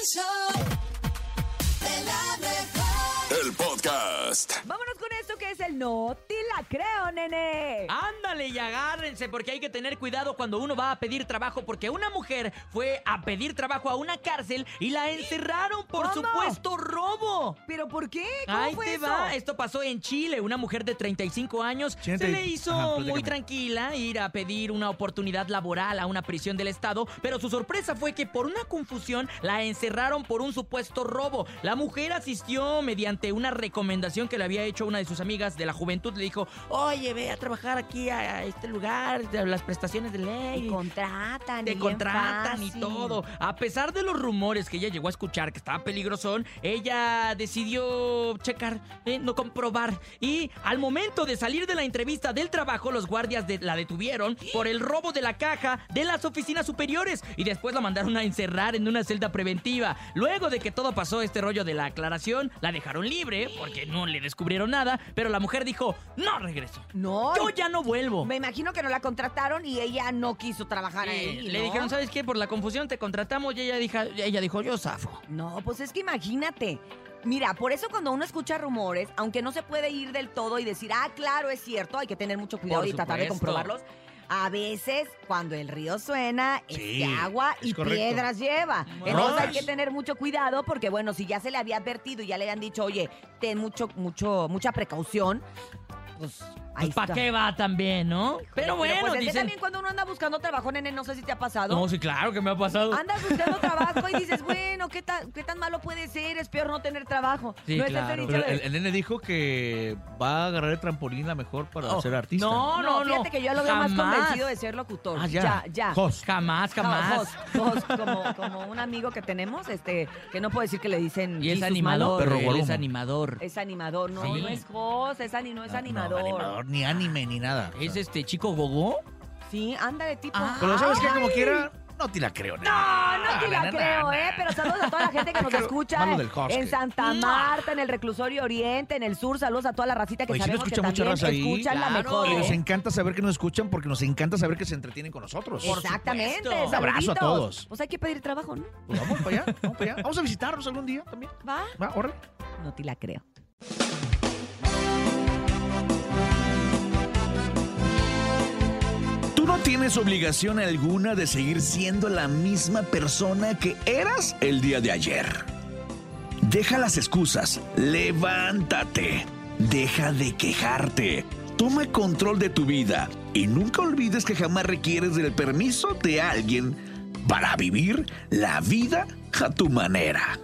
El show de la mejor. El podcast. Vámonos con que es el no te la creo, nene. Ándale y agárrense porque hay que tener cuidado cuando uno va a pedir trabajo porque una mujer fue a pedir trabajo a una cárcel y la encerraron por ¿Cómo? supuesto robo. ¿Pero por qué? ¿Cómo Ahí fue te eso? va, esto pasó en Chile, una mujer de 35 años se 80 y- le hizo Ajá, muy tranquila ir a pedir una oportunidad laboral a una prisión del estado, pero su sorpresa fue que por una confusión la encerraron por un supuesto robo. La mujer asistió mediante una recomendación que le había hecho una de sus amigas de la juventud, le dijo, oye, ve a trabajar aquí a este lugar, las prestaciones de ley. Te contratan. Te contratan y todo. A pesar de los rumores que ella llegó a escuchar que estaba peligrosón, ella decidió checar, eh, no comprobar. Y al momento de salir de la entrevista del trabajo, los guardias de- la detuvieron por el robo de la caja de las oficinas superiores y después la mandaron a encerrar en una celda preventiva. Luego de que todo pasó este rollo de la aclaración, la dejaron libre porque no le descubrieron nada, pero la mujer dijo, no regreso. No. Yo ya no vuelvo. Me imagino que no la contrataron y ella no quiso trabajar Sí, ahí. le ¿no? dijeron, ¿sabes qué? Por la confusión te contratamos y ella dijo, ella dijo yo zafo. No, pues es que imagínate. Mira, por eso cuando uno escucha rumores, aunque no se puede ir del todo y decir, ah, claro, es cierto, hay que tener mucho cuidado Por y tratar de supuesto. comprobarlos. A veces, cuando el río suena, es Sí, agua y correcto. piedras lleva. Entonces hay Ay. que tener mucho cuidado porque, bueno, si ya se le había advertido y ya le habían dicho, oye, ten mucho, mucho, mucha precaución, pues ahí Pues ¿para está. qué va también, no? Pero bueno, pues es que dicen... también cuando uno anda buscando trabajo, nene, no sé si te ha pasado. No, sí, claro que me ha pasado. Andas buscando trabajo y dices, bueno, ¿qué tan, ¿qué tan malo puede ser? Es peor no tener trabajo. Sí, no claro. Pero de- el, el nene dijo que va a agarrar el trampolín a mejor para Oh, ser artista. No, no, no. fíjate que yo lo veo más convencido de ser locutor. Ah, ya. Ya, ya. Jos. Jamás, No, jamás. Jos, Jos, como, como un amigo que tenemos, este, que no puedo decir que le dicen Y es animador. Malo. Perro él guarumo. es animador. Es animador, no, Sí. no es Jos, es, ani- no es No, animador. No, animador, ni anime, ni nada. ¿Es este chico gogó? Sí, ándale, tipo. Ah. Pero ¿sabes qué? Como quiera, no te la creo. No, no te Ah, la na, na, creo, na, ¿eh? Pero saludos a toda la gente que nos escucha del en Santa Marta, en el Reclusorio Oriente, en el sur. Saludos a toda la racita que Oye, nos sabemos que escucha mucha también raza ahí. escuchan la mejor. Y ¿eh? nos encanta saber que nos escuchan porque nos encanta saber que se entretienen con nosotros. Exactamente. Un abrazo a todos. Pues hay que pedir trabajo, ¿no? Pues vamos para allá, vamos para allá. Vamos a visitarnos algún día también. Va. Va, órale. No te la creo. Tienes obligación alguna de seguir siendo la misma persona que eras el día de ayer. Deja las excusas, levántate, deja de quejarte, toma control de tu vida y nunca olvides que jamás requieres del permiso de alguien para vivir la vida a tu manera.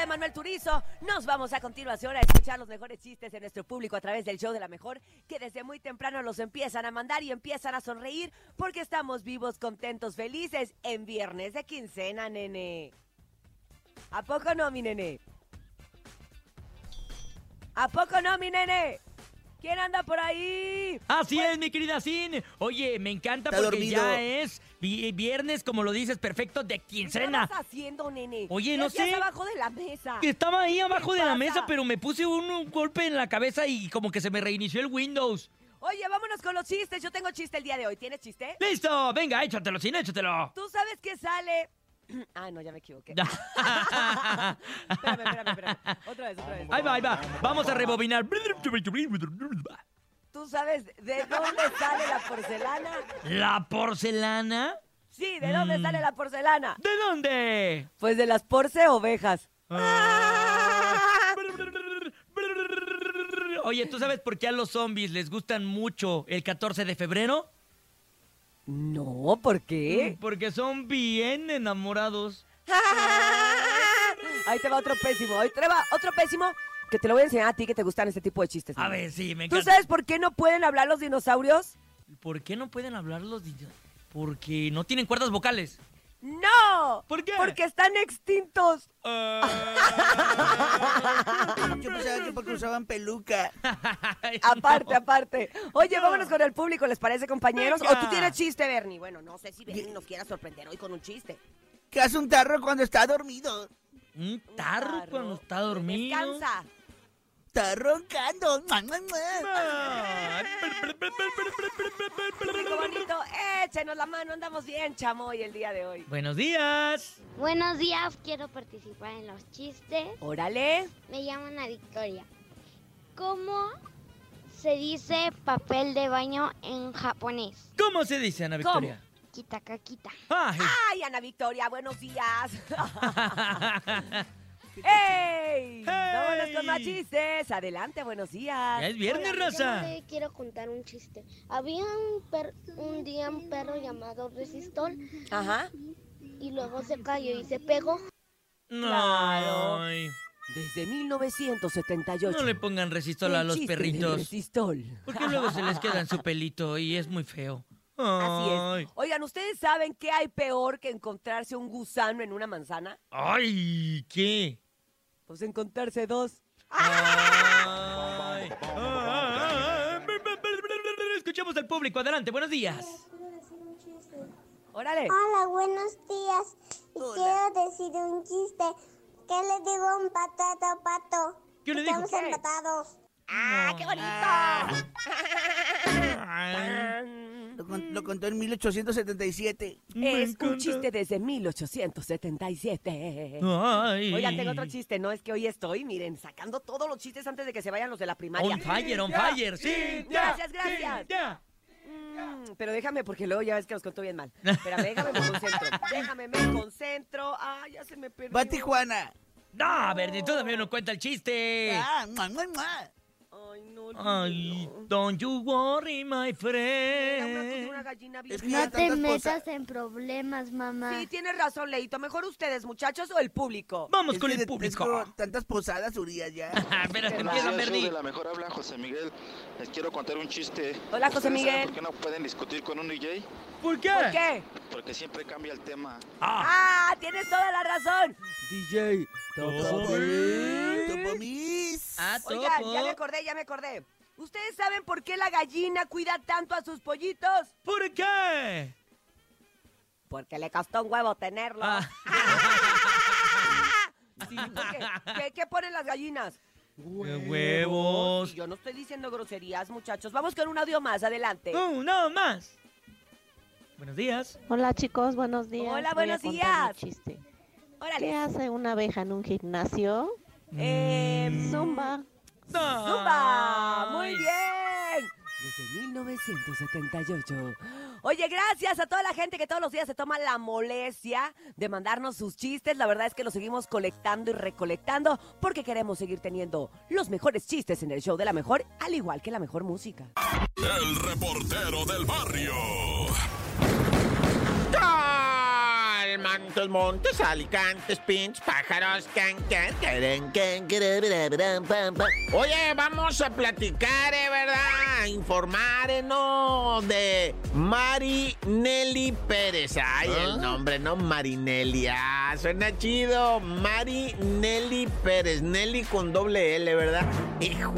De Manuel Turizo, nos vamos a continuación a escuchar los mejores chistes de nuestro público a través del show de la mejor, que desde muy temprano los empiezan a mandar y empiezan a sonreír porque estamos vivos, contentos, felices en viernes de quincena, nene. ¿A poco no, mi nene? ¿A poco no, mi nene? ¿Quién anda por ahí? Así es, mi querida Sin. Oye, me encanta Está porque dormido. ya es viernes, como lo dices, perfecto, de ¿Qué quincena. estás haciendo, nene? Oye, ¿Qué no sé. abajo de la mesa. Estaba ahí abajo ¿Qué de la mesa, pero me puse un, un golpe en la cabeza y como que se me reinició el Windows. Oye, vámonos con los chistes. Yo tengo chiste el día de hoy. ¿Tienes chiste? ¡Listo! Venga, échatelo, Sin, échatelo. ¿Tú sabes que sale? Ah, no, ya me equivoqué. Espérame, espérame, espérame. Otra vez, otra vez. Ahí va, ahí va. Vamos a rebobinar. ¿Tú sabes de dónde sale la porcelana? ¿La porcelana? Sí, ¿de dónde Mm. sale la porcelana? ¿De dónde? Pues de las porce ovejas. Oye, ¿tú sabes por qué a los zombies les gustan mucho el 14 de febrero? No, ¿por qué? Porque son bien enamorados. Ahí te va otro pésimo. Ahí te va otro pésimo que te lo voy a enseñar a ti que te gustan este tipo de chistes. A ver, sí, me ¿Tú encanta. sabes por qué no pueden hablar los dinosaurios? ¿Por qué no pueden hablar los niños? Porque no tienen cuerdas vocales. ¡No! ¿Por qué? Porque están extintos. Yo pensaba que porque usaban peluca. Ay, Aparte, no. aparte. Oye, vámonos con el público, ¿les parece, compañeros? Venga. ¿O tú tienes chiste, Bernie? Bueno, no sé si Bernie nos quiera sorprender hoy con un chiste. ¿Qué hace un tarro cuando está dormido? Un tarro cuando está dormido. Descansa. Está roncando. Público bonito, échenos la mano, andamos bien, chamoy, el día de hoy. Buenos días. Buenos días, quiero participar en los chistes. Órale. Me llamo Ana Victoria. ¿Cómo se dice papel de baño en japonés? ¿Cómo se dice, Ana ¿Cómo? Victoria? Kitakakita. Ay. Ay, Ana Victoria, buenos días. ¡Ey! Vámonos con más chistes. Adelante, buenos días. Ya es viernes, Hola. Rey, quiero contar un chiste. Había un, per- un día un perro llamado Resistol Ajá. y luego se cayó y se pegó. Claro. Ay, Desde 1978. no le pongan resistol a los perritos. resistol. Porque luego se les queda en su pelito y es muy feo. Así es. Oigan, ¿ustedes saben qué hay peor que encontrarse un gusano en una manzana? Ay, ¿qué? Pues encontrarse dos. Ay. Ay. Escuchemos al público. Adelante, buenos días. Órale. Hola, buenos días. Y Hola. quiero decir un chiste. ¿Qué le digo a un pato a otro pato? ¿Qué le dijo? Estamos ¿Qué? empatados. ¡Ah, qué bonito! Lo, con- lo contó en 1877. me Es un chiste desde 1877. Ay. Oigan, tengo otro chiste, ¿no? Es que hoy estoy, miren, sacando todos los chistes antes de que se vayan los de la primaria. On fire, on fire. Sí, ya, Gracias, gracias. ya. Mm, pero déjame, porque luego ya ves que los contó bien mal. Espérame, déjame me concentro. Déjame me concentro. Ah, ya se me perdió. Va a Tijuana. No, Verdi, todavía no cuenta el chiste. Ah, mua, mua, mua. Ay, no. Ay, no. don't you worry, my una, friend. gallina bien Es que fea. ya tantas cosas. en problemas, mamá. Sí, tienes razón, Leito. Mejor ustedes, muchachos, o el público. Vamos Es con que el público. tengo tantas posadas, Urias, ya. Espérate, Qué empieza de la mejor habla José Miguel. Les quiero contar un chiste. Hola, José ¿Ustedes Miguel. ¿Por qué no pueden discutir con un DJ? ¿Por qué? ¿Por qué? Porque siempre cambia el tema. ¡Ah! Tienes toda la razón. DJ, Topomis, Topomis. Ah, Oigan, ya me acordé, ya me acordé. ¿Ustedes saben por qué la gallina cuida tanto a sus pollitos? ¿Por qué? Porque le costó un huevo tenerlo. Ah. Sí, porque, ¿qué, qué ponen las gallinas? Huevos. Yo no estoy diciendo groserías, muchachos. Vamos con un audio más, adelante. Uh, no más. Buenos días. Hola chicos, buenos días. Hola, Voy a buenos días. chiste. ¿Qué hace una abeja en un gimnasio? Em, Zumba. ¡Zumba! ¡Muy bien! Desde 1978. Oye, gracias a toda la gente que todos los días se toma la molestia de mandarnos sus chistes. La verdad es que los seguimos colectando y recolectando porque queremos seguir teniendo los mejores chistes en el show de la mejor, al igual que la mejor música. El reportero del barrio. Mantos, montes, alicantes, pinch, pájaros, can, can. Oye, vamos a platicar, eh, ¿verdad? A informar, eh, ¿no? De Mari Nelly Pérez. Ay, el nombre, ¿no? Marinelli. Ah, suena chido. Mari Nelly Pérez. Nelly con doble L, ¿verdad? Hijo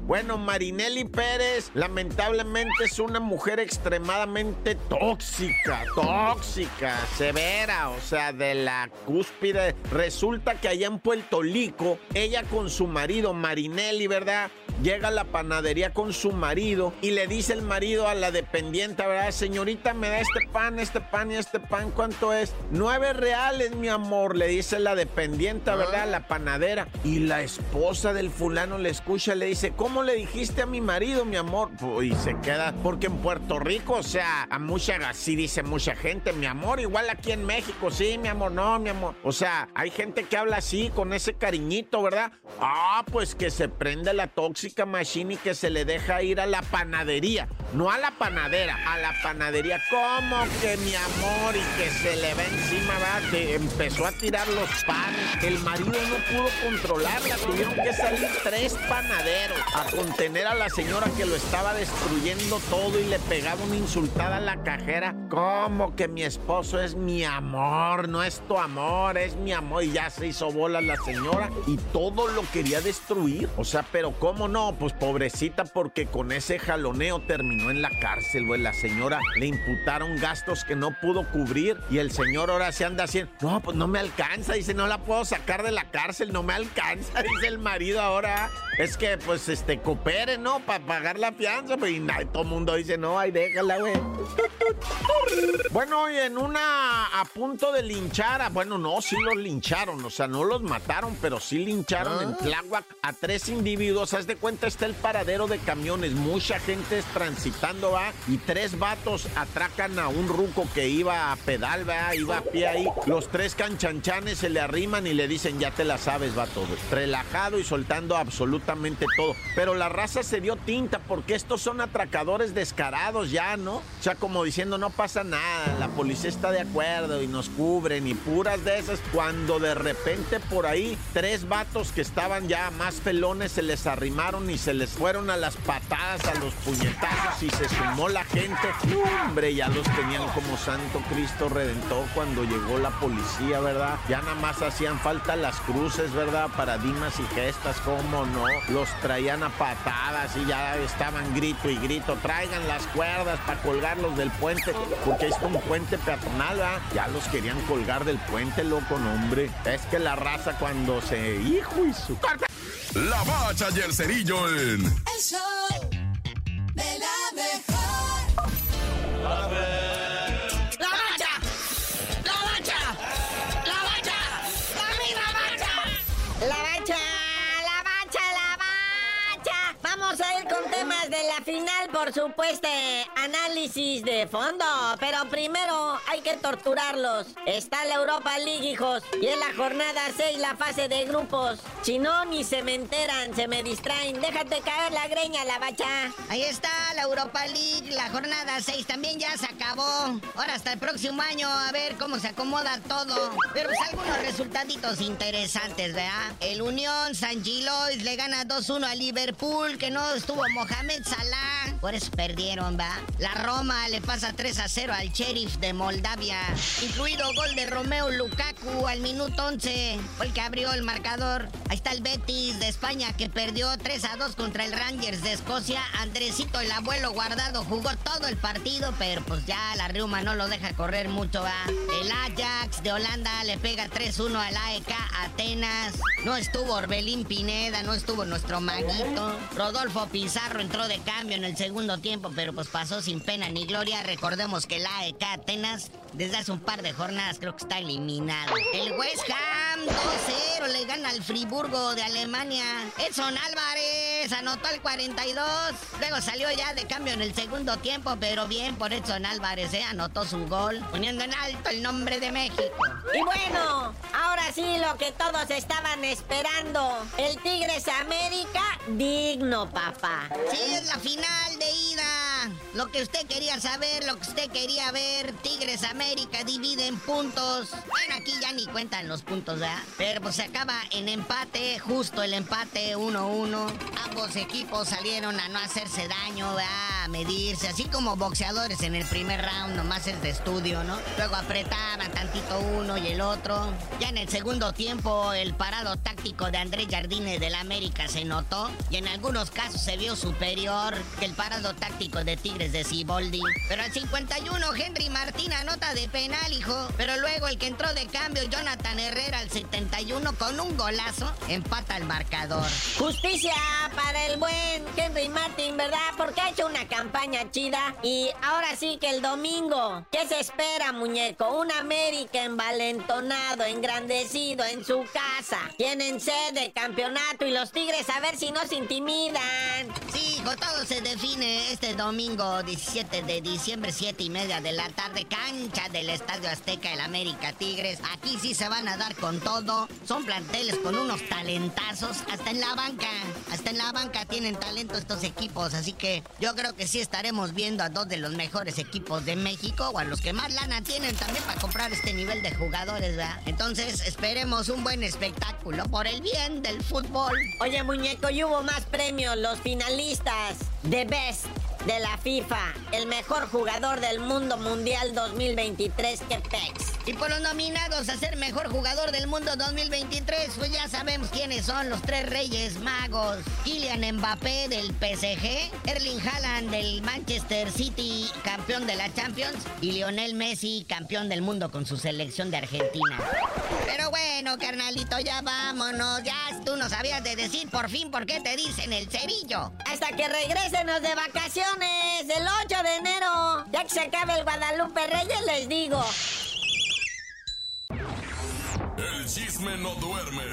Bueno, Marinelli Pérez, lamentablemente es una mujer extremadamente tóxica, tóxica, severa, o sea, de la cúspide. Resulta que allá en Puerto Rico, ella con su marido, Marinelli, ¿verdad? Llega a la panadería con su marido y le dice el marido a la dependiente, ¿verdad? Señorita, me da este pan, este pan y este pan, ¿cuánto es? Nueve reales, mi amor, le dice la dependiente, ¿verdad? La panadera. Y la esposa del fulano le escucha, le dice, ¿cómo le dijiste a mi marido, mi amor? Y se queda, porque en Puerto Rico, o sea, a mucha, así dice mucha gente, mi amor, igual aquí en México, sí, mi amor, no, mi amor. O sea, hay gente que habla así, con ese cariñito, ¿verdad? Ah, pues que se prende la tóxica música machine y que se le deja ir a la panadería. No a la panadera, a la panadería. ¿Cómo que mi amor? Y que se le va encima, va, que empezó a tirar los panes. El marido no pudo controlarla. Tuvieron que salir tres panaderos a contener a la señora que lo estaba destruyendo todo y le pegaba una insultada a la cajera. ¿Cómo que mi esposo es mi amor? No es tu amor, es mi amor. Y ya se hizo bola la señora y todo lo quería destruir. O sea, pero ¿cómo no? Pues pobrecita, porque con ese jaloneo terminó en la cárcel, güey. La señora le imputaron gastos que no pudo cubrir y el señor ahora se anda haciendo. No, pues no me alcanza. Dice, no la puedo sacar de la cárcel, no me alcanza. Dice el marido ahora. Es que, pues, este, coopere, ¿no? Para pagar la fianza. Pues, y todo el mundo dice, no, ay, déjala, güey. Bueno, y en una a punto de linchar, a- bueno, no, sí los lincharon, o sea, no los mataron, pero sí lincharon en Tláhuac a tres individuos. Haz de cuenta, está el paradero de camiones, mucha gente transitando, va, y tres vatos atracan a un ruco que iba a pedal, va, iba a pie ahí. Los tres canchanchanes se le arriman y le dicen, ya te la sabes, vato, relajado y soltando absolutamente todo. Pero la raza se dio tinta porque estos son atracadores descarados ya, ¿no? O sea, como diciendo, no pasa nada, la policía está de acuerdo y nos cubren y puras de esas. Cuando de repente por ahí tres vatos que estaban ya más felones se les arrimaron y se les fueron a las patadas, a los puñetazos y se sumó la gente. Hombre, ya los tenían como Santo Cristo Redentor cuando llegó la policía, ¿verdad? Ya nada más hacían falta las cruces, ¿verdad? Paradigmas y gestas, ¿cómo no? Los traían a patadas y ya estaban grito y grito. Traigan las cuerdas para colgarlos del puente, porque es un puente peatonal, ¿verdad? Ya los querían colgar del puente, loco, no, hombre. Es que la raza cuando se... ¡Hijo y su... La bacha y el cerillo en El show de la mejor. ¡La bacha! ¡La bacha! ¡La bacha! ¡La misma bacha! La bacha, la bacha, la bacha. Vamos a ir con temas de la final, por supuesto. Análisis de fondo. Pero primero hay que torturarlos. Está la Europa League, hijos. Y en la jornada 6, la fase de grupos. Si no, ni se me enteran, se me distraen. Déjate caer la greña, la bacha. Ahí está la Europa League, la jornada 6 también ya se acabó. Ahora hasta el próximo año a ver cómo se acomoda todo. Pero pues algunos resultaditos interesantes, ¿verdad? El Unión San Gilois le gana 2-1 a Liverpool, que no estuvo Mohamed Salah. Por eso perdieron, ¿va? La Roma le pasa 3-0 al Sheriff de Moldavia. Incluido gol de Romeo Lukaku al minuto 11. Fue el que abrió el marcador. Ahí está el Betis de España que perdió 3-2 contra el Rangers de Escocia. Andresito, el abuelo guardado, jugó todo el partido, pero pues ya la Riuma no lo deja correr mucho, va. El Ajax de Holanda le pega 3-1 al AEK Atenas. No estuvo Orbelín Pineda, no estuvo nuestro maguito. Rodolfo Pizarro entró de cambio en el segundo tiempo, pero pues pasó sin pena ni gloria. Recordemos que el AEK Atenas desde hace un par de jornadas creo que está eliminado. El West Ham 2-0 le gana al Friburgo de Alemania. Edson Álvarez anotó el 42. Luego salió ya de cambio en el segundo tiempo, pero bien por Edson Álvarez, ¿eh? anotó su gol, poniendo en alto el nombre de México. Y bueno, ahora sí lo que todos estaban esperando. El Tigres América, digno, papá. Sí, es la final de ida. Lo que usted quería saber, lo que usted quería ver, Tigres América divide en puntos. Bueno, aquí ya ni cuentan los puntos, ¿verdad? Pero pues se acaba en empate, justo el empate 1-1. Ambos equipos salieron a no hacerse daño, ¿verdad? A medirse, así como boxeadores en el primer round, nomás es de estudio, ¿no? Luego apretaban tantito uno y el otro. Ya en el segundo tiempo, el parado táctico de Andrés Jardine del América se notó. Y en algunos casos se vio superior que el parado táctico de Tigres de Ciboldi. Pero al 51, Henry Martín anota de penal, hijo. Pero luego el que entró de cambio, Jonathan Herrera, al 71, con un golazo, empata el marcador. Justicia para el buen Henry Martin, ¿verdad? Porque ha hecho una campaña chida. Y ahora sí que el domingo, ¿qué se espera, muñeco? Un América envalentonado, engrandecido en su casa. Tienen sed de campeonato y los Tigres a ver si no se intimidan. Sí, todo se define este domingo 17 de diciembre, 7 y media de la tarde, cancha del Estadio Azteca, el América Tigres. Aquí sí se van a dar con todo. Son planteles con unos talentazos, hasta en la banca. Hasta en la banca tienen talento estos equipos, así que yo creo que sí estaremos viendo a dos de los mejores equipos de México o a los que más lana tienen también para comprar este nivel de jugadores. Entonces esperemos un buen espectáculo por el bien del fútbol. Oye, muñeco, y hubo más premios. Los finalistas de Best de la FIFA. El mejor jugador del mundo mundial 2023, que pex. Y por los nominados a ser mejor jugador del mundo 2023, pues ya sabemos quiénes son los tres reyes magos. Kylian Mbappé del PSG, Erling Haaland del Manchester City, campeón de la Champions, y Lionel Messi, campeón del mundo con su selección de Argentina. Pero bueno, carnalito, ya vámonos. Ya tú no sabías de decir por fin por qué te dicen el cerillo. Hasta que regresenos de vacaciones el 8 de enero. Ya que se acabe el Guadalupe Reyes, les digo. El chisme no duerme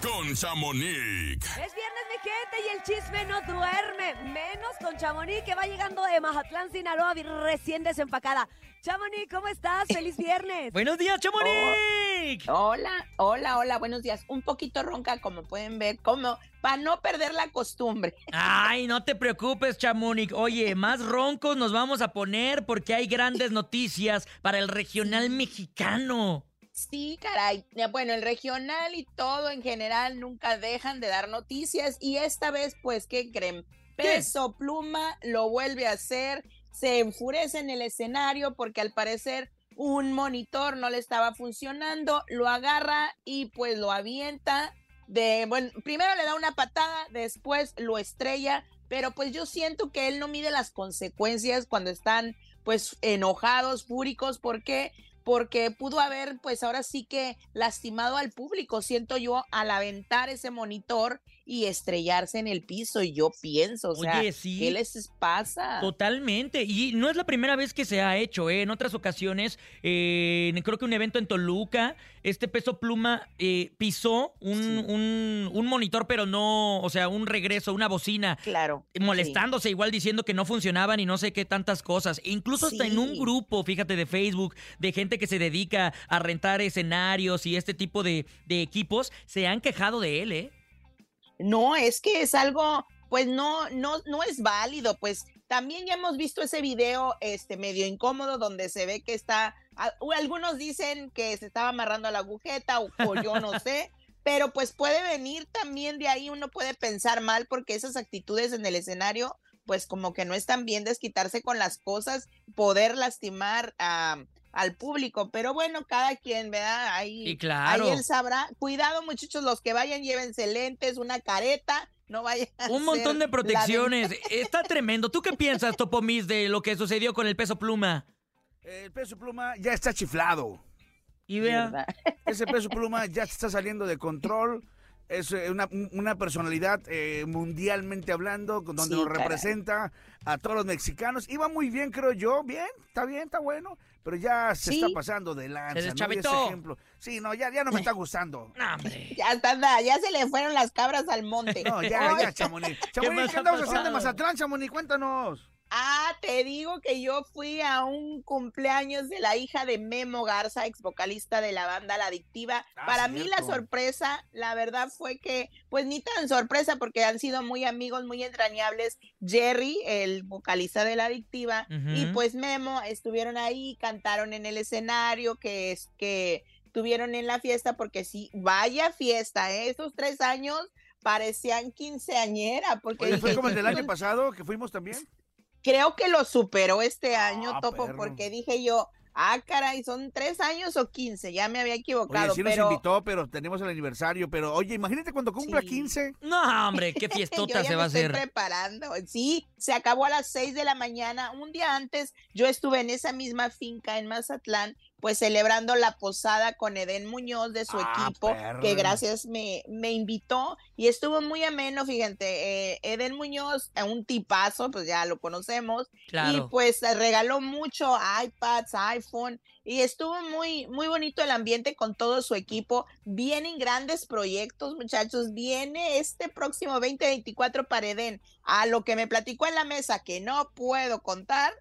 con Chamonix. Es viernes, mi gente, y el chisme no duerme. Menos con Chamonix, que va llegando de Mazatlán, Sinaloa, recién desempacada. Chamonix, ¿cómo estás? ¡Feliz viernes! ¡Buenos días, Chamonix! hola, hola, hola, buenos días. Un poquito ronca, como pueden ver, como para no perder la costumbre. Ay, no te preocupes, Chamonix. Oye, más roncos nos vamos a poner porque hay grandes noticias para el regional mexicano. Sí, caray. Bueno, el regional y todo en general nunca dejan de dar noticias y esta vez, pues, ¿qué creen? Peso Pluma lo vuelve a hacer, se enfurece en el escenario porque al parecer un monitor no le estaba funcionando, lo agarra y pues lo avienta de, bueno, primero le da una patada, después lo estrella, pero pues yo siento que él no mide las consecuencias cuando están pues enojados, fúricos, porque porque pudo haber, pues ahora sí que lastimado al público, siento yo, al aventar ese monitor y estrellarse en el piso. Y yo pienso, o sea, Oye, sí. ¿qué les pasa? Totalmente. Y no es la primera vez que se ha hecho, ¿eh? En otras ocasiones, eh, creo que un evento en Toluca, este peso pluma eh, pisó un, un- un monitor, pero no, o sea, un regreso, una bocina. Claro. Molestándose, igual diciendo que no funcionaban y no sé qué tantas cosas. E incluso hasta en un grupo, fíjate, de Facebook, de gente que se dedica a rentar escenarios y este tipo de, de equipos, se han quejado de él, ¿eh? No, es que es algo, pues no, no, no es válido, pues también ya hemos visto ese video, este, medio incómodo, donde se ve que está, algunos dicen que se estaba amarrando a la agujeta, o, o yo no sé, pero pues puede venir también de ahí, uno puede pensar mal, porque esas actitudes en el escenario, pues como que no están bien desquitarse con las cosas, poder lastimar a al público, pero bueno, cada quien, ¿verdad? Ahí, Y claro. ahí él sabrá. Cuidado, muchachos, los que vayan, llévense lentes, una careta, no vayan a Un montón de protecciones. Está tremendo. ¿Tú qué piensas, Topomis, de lo que sucedió con el peso pluma? El peso pluma ya está chiflado. Y vea. Ese peso pluma ya está saliendo de control. Es eh, una, una personalidad eh, mundialmente hablando, donde Sí, nos representa a todos los mexicanos. Iba muy bien, creo yo. Bien, está bien, está bueno. Pero ya se Sí. está pasando de lanza. ¿no? Y ese deschavitó. ejemplo. Sí, no, ya, ya no me está gustando. Ya está, nada, ya se le fueron las cabras al monte. No, ya, ya, Chamonix. Chamonix, ¿qué ha andamos haciendo en? Mazatlán, Chamonix? Cuéntanos. Ah, te digo que yo fui a un cumpleaños de la hija de Memo Garza, ex vocalista de la banda La Adictiva. Ah, Para mí la sorpresa, la verdad fue que, pues ni tan sorpresa porque han sido muy amigos, muy entrañables. Jerry, el vocalista de La Adictiva, y pues Memo estuvieron ahí, cantaron en el escenario, que es que tuvieron en la fiesta, porque sí, vaya fiesta, ¿eh? Estos tres años parecían quinceañera, porque Oye, fue como el del año "Son pasado, que fuimos también. Creo que lo superó este año, Ah, Topo, perro. porque dije yo, ah, caray, son tres años o quince, ya me había Oye, equivocado, sí nos pero invitó, pero tenemos el aniversario. Pero, oye, imagínate cuando cumpla 15. No, hombre, qué yo fiestota ya se me va a hacer. preparando. Sí, se acabó a las seis de la mañana. Un día antes yo estuve en esa misma finca en Mazatlán pues celebrando la posada con Eden Muñoz de su Ah, equipo, perra. que gracias me, me invitó y estuvo muy ameno, fíjate, eh, Eden Muñoz, eh, un tipazo, pues ya lo conocemos, y Claro. pues eh, regaló mucho iPads, iPhone, y estuvo muy, muy bonito el ambiente con todo su equipo. Vienen grandes proyectos, muchachos. Viene este próximo 2024 para Eden. A lo que me platicó en la mesa que no puedo contar,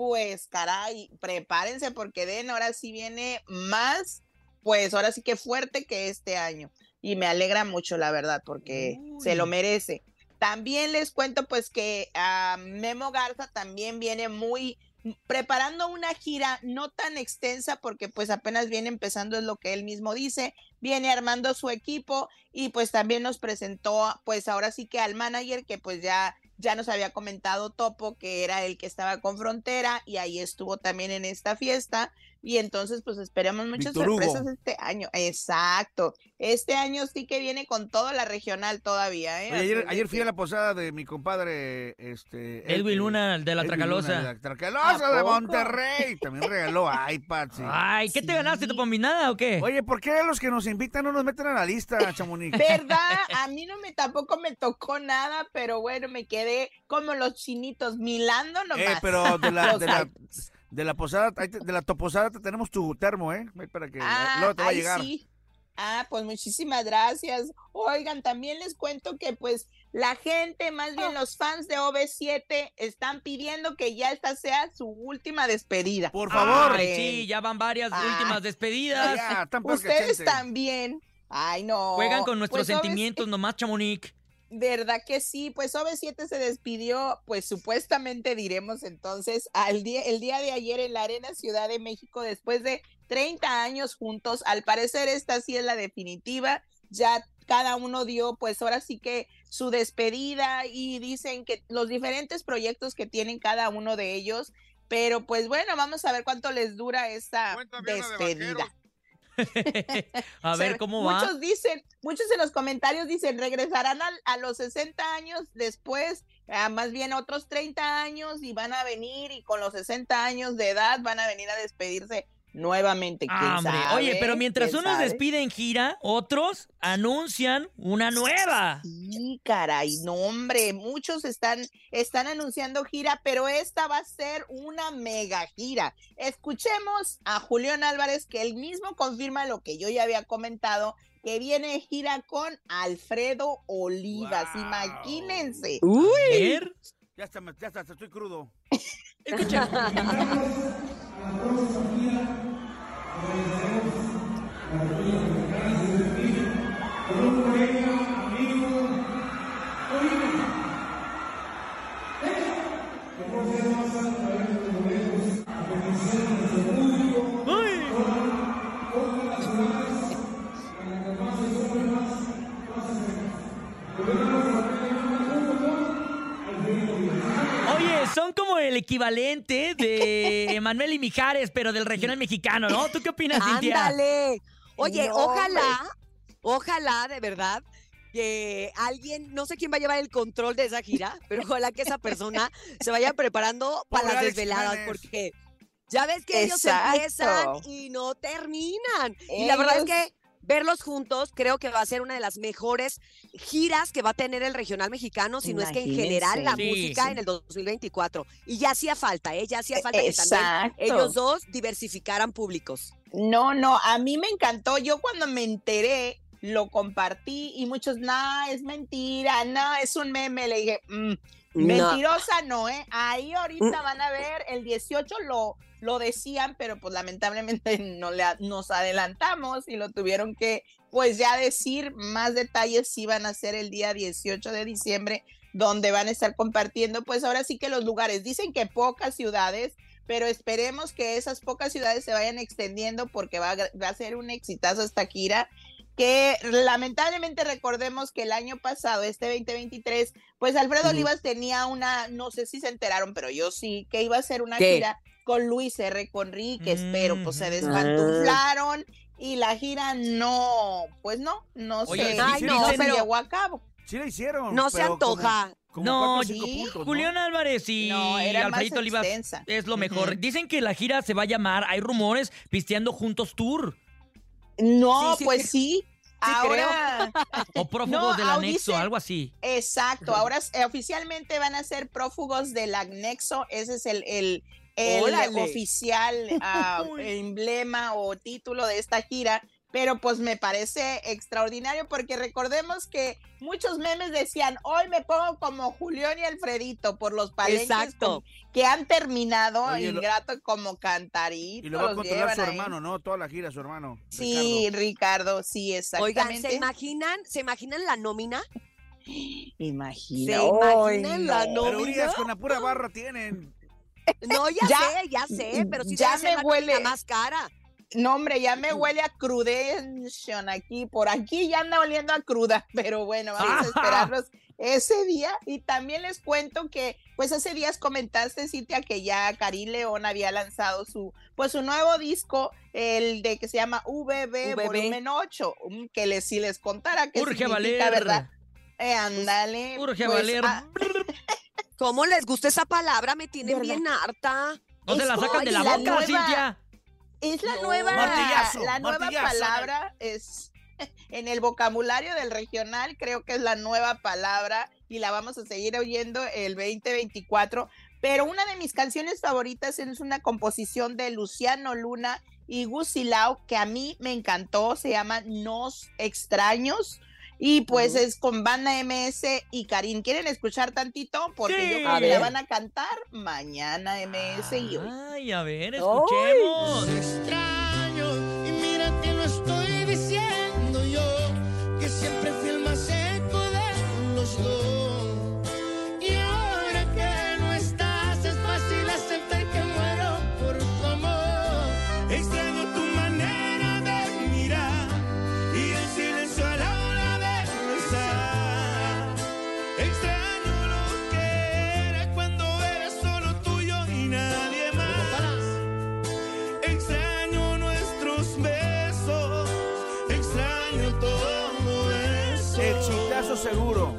pues caray, prepárense porque Eden ahora sí viene más, pues ahora sí que fuerte que este año. Y me alegra mucho, la verdad, porque se lo merece. También les cuento pues que ah, Memo Garza también viene muy preparando una gira no tan extensa porque pues apenas viene empezando es lo que él mismo dice, viene armando su equipo y pues también nos presentó pues ahora sí que al manager que pues ya ya nos había comentado Topo que era el que estaba con Frontera y ahí estuvo también en esta fiesta y entonces pues esperemos muchas Hugo. sorpresas este año. Exacto. Este año sí que viene con toda la regional todavía, ¿eh? Oye, ayer, ayer fui a la posada de mi compadre, este... Edwin eh, Luna, el de la Edwin Tracalosa. Luna, de la Tracalosa ¿A de? Monterrey. También regaló iPads. sí. Ay, ¿qué te ganaste? ¿Tu combinada o qué? Oye, ¿por qué los que nos invitan no nos meten a la lista, Chamonix? ¿Verdad? A mí no me tampoco me tocó nada, pero bueno, me quedé como los chinitos milando nomás. Eh, pero de la, de. de la posada, de la toposada te tenemos tu termo, ¿eh? Para que Ah, luego te va a llegar. sí. Ah, pues muchísimas gracias. Oigan, también les cuento que pues la gente, más bien los fans de OV7 están pidiendo que ya esta sea su última despedida. Por favor. Ay, sí, ya van varias Ah. últimas despedidas. Ya, Ustedes también. Ay, no. Juegan con nuestros Pues, OV7 sentimientos nomás, Chamonix. ¿Verdad que sí? Pues OV7 se despidió, pues supuestamente diremos entonces, al día, el día de ayer en la Arena Ciudad de México, después de 30 años juntos. Al parecer esta sí es la definitiva. Ya cada uno dio, pues ahora sí que su despedida y dicen que los diferentes proyectos que tienen cada uno de ellos. Pero pues bueno, vamos a ver cuánto les dura esta despedida. A ver cómo va. Muchos dicen, muchos en los comentarios dicen, regresarán a, los 60 años después, ah, más bien otros 30 años y van a venir y con los 60 años de edad van a venir a despedirse nuevamente. ¿Quién Ah, sabe? Oye, pero mientras ¿Quién unos sabe? despiden gira, otros anuncian una nueva. Sí, caray, no, hombre, muchos están, están anunciando gira, pero esta va a ser una mega gira. Escuchemos a Julián Álvarez, que él mismo confirma lo que yo ya había comentado, que viene gira con Alfredo Olivas, imagínense. A ver. Ya está, ya está, estoy crudo. Oye, equivalente de Emanuel y Mijares, pero del regional mexicano, ¿no? ¿Tú qué opinas, Cintia? Ándale. Oye, No, ojalá, ojalá de verdad que alguien, no sé quién va a llevar el control de esa gira, pero ojalá que esa persona se vaya preparando para Pobre las desveladas, porque ya ves que ellos empiezan y no terminan. Y la verdad es que verlos juntos creo que va a ser una de las mejores giras que va a tener el regional mexicano, si no es que en general la. Sí, música sí. en el 2024. Y ya hacía falta, ¿eh? Ya hacía falta que también ellos dos diversificaran públicos. No, no, a mí me encantó. Yo cuando me enteré, lo compartí y muchos, no, es mentira, no, es un meme. Le dije, "Mm, mentirosa no, ¿eh? Ahí ahorita van a ver, el 18 lo, lo decían, pero pues lamentablemente no le, nos adelantamos y lo tuvieron que, pues ya decir más detalles si van a ser el día 18 de diciembre, donde van a estar compartiendo, pues ahora sí que los lugares. Dicen que pocas ciudades, pero esperemos que esas pocas ciudades se vayan extendiendo porque va a, va a ser un exitazo esta gira que lamentablemente recordemos que el año pasado, este 2023, pues Alfredo. Olivas tenía una, no sé si se enteraron, pero yo sí, que iba a ser una ¿Qué? gira con Luis R. Conríquez, pero pues se Ujú. despantuflaron y la gira no, pues no, no Oye, sé, Ay, no se pero- llevó a cabo. Sí la hicieron. No se pero como- antoja. como No, cuatro. Julián Álvarez y No, Alfredito Olivas es lo mejor. Dicen que la gira se va a llamar, hay rumores, Pisteando Juntos Tour No, Sí, sí, pues sí. sí. Ahora, o Prófugos No, del Anexo, dice- algo así. exacto. Ahora eh, oficialmente van a ser prófugos del anexo. Ese es el, el, el Órale. oficial ah, emblema o título de esta gira. Pero pues me parece extraordinario porque recordemos que muchos memes decían, hoy me pongo como Julián y Alfredito por los palenques Exacto. con- que han terminado Oye, lo- ingrato como cantarito. Y lo va a controlar su ahí. hermano, ¿no? Toda la gira, su hermano. Sí, Ricardo, sí, Oigan, exactamente. ¿se imaginan, ¿se imaginan la nómina? Imagina. ¿Se imaginan Ay, la no. Pero nómina? Urias con la pura barra tienen. No, ya, Ya- sé, ya sé, pero sí ya me la huele. más cara. No, hombre, ya me huele a crudención aquí. Por aquí ya anda oliendo a cruda. Pero bueno, vamos a esperarlos ese día. Y también les cuento que, pues hace días comentaste, Cintia, que ya Karim León había lanzado su, pues su nuevo disco, el de que se llama VB, VB. Volumen 8. um, Que les, si les contara que Urge valer. ¿verdad? Eh, ándale. Urge pues, valer. ah, ¿Cómo les gusta esa palabra? Me tienen ¿Verdad? bien harta. No se la es- sacan de la boca, nueva- Cintia. Es la No. nueva, Martillazo, la nueva martillazo. palabra es en el vocabulario del regional, creo que es la nueva palabra y la vamos a seguir oyendo el 2024. Pero una de mis canciones favoritas es una composición de Luciano Luna y Gusilao que a mí me encantó, se llama Nos Extraños. Y pues es con banda MS y Karim. ¿Quieren escuchar tantito? Porque Sí. yo creo que la van a cantar mañana MS y hoy. Ay, a ver, escuchemos. extraño seguro.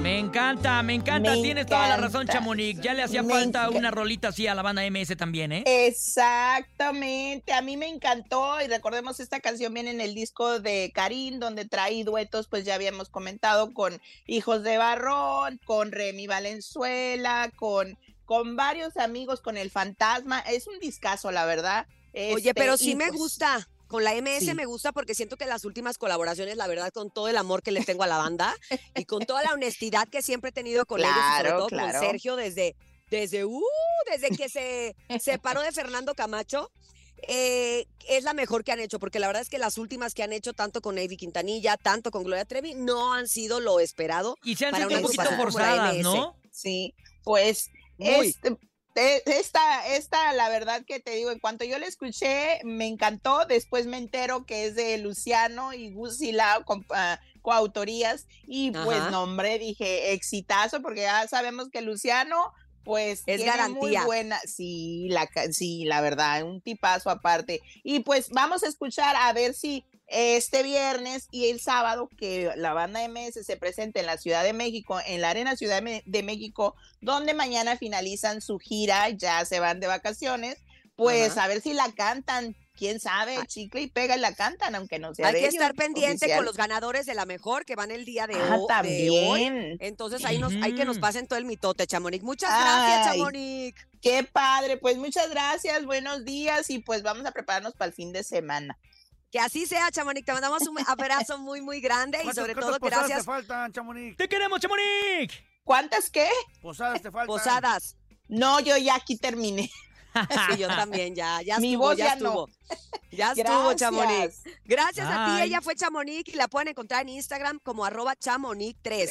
Me encanta, me encanta. Me Tienes toda la razón. Chamonix. Ya le hacía Me falta una rolita así a la banda MS también, ¿eh? Exactamente, a mí me encantó y recordemos esta canción viene en el disco de Karim donde trae duetos, pues ya habíamos comentado con Hijos de Barrón, con Remy Valenzuela, con, con varios amigos, con El Fantasma, es un discazo la verdad. Oye, Este, pero y sí me pues, gusta. Con la MS Sí. me gusta porque siento que las últimas colaboraciones, la verdad, con todo el amor que les tengo a la banda y con toda la honestidad que siempre he tenido con ellos y sobre todo claro. con Sergio desde, desde, uh, desde que se separó de Fernando Camacho. eh, es la mejor que han hecho, porque la verdad es que las últimas que han hecho, tanto con Navy Quintanilla, tanto con Gloria Trevi, no han sido lo esperado. Y se han sentido un poquito forzadas. ¿no? Sí, pues Muy. este, te- esta, esta, la verdad que te digo, en cuanto yo la escuché, me encantó. Después me entero que es de Luciano y Gusi Lau, con, ah, coautorías. Y pues, Ajá. no, hombre, dije exitazo, porque ya sabemos que Luciano, pues, Es tiene garantía. muy buena. Sí, la, sí, la verdad, un tipazo aparte. Y pues, vamos a escuchar a ver si este viernes y el sábado que la banda MS se presenta en la Ciudad de México, en la Arena Ciudad de México, donde mañana finalizan su gira, ya se van de vacaciones, pues Ajá. a ver si la cantan, quién sabe, chicle y pega y la cantan, aunque no sea Hay de que ellos, estar pendiente oficial. con los ganadores de la mejor que van el día de, Ah, de hoy. también. Entonces ahí nos, hay que nos pasen todo el mitote, Chamonix. Muchas gracias. Chamonix. Qué padre, pues muchas gracias, buenos días y pues vamos a prepararnos para el fin de semana. Que así sea, Chamonix. Te mandamos un abrazo muy, muy grande y ¿Cuántas- sobre cuántas todo posadas gracias. te faltan, Chamonix? ¡Te queremos, Chamonix! ¿Cuántas qué? Posadas te faltan. Posadas. No, yo ya aquí terminé. Sí, yo también, ya, ya Mi estuvo, voz ya ya no. estuvo. Ya estuvo, Gracias. Chamonix. Gracias a ti, ella fue Chamonix y la pueden encontrar en Instagram como arroba chamonix3.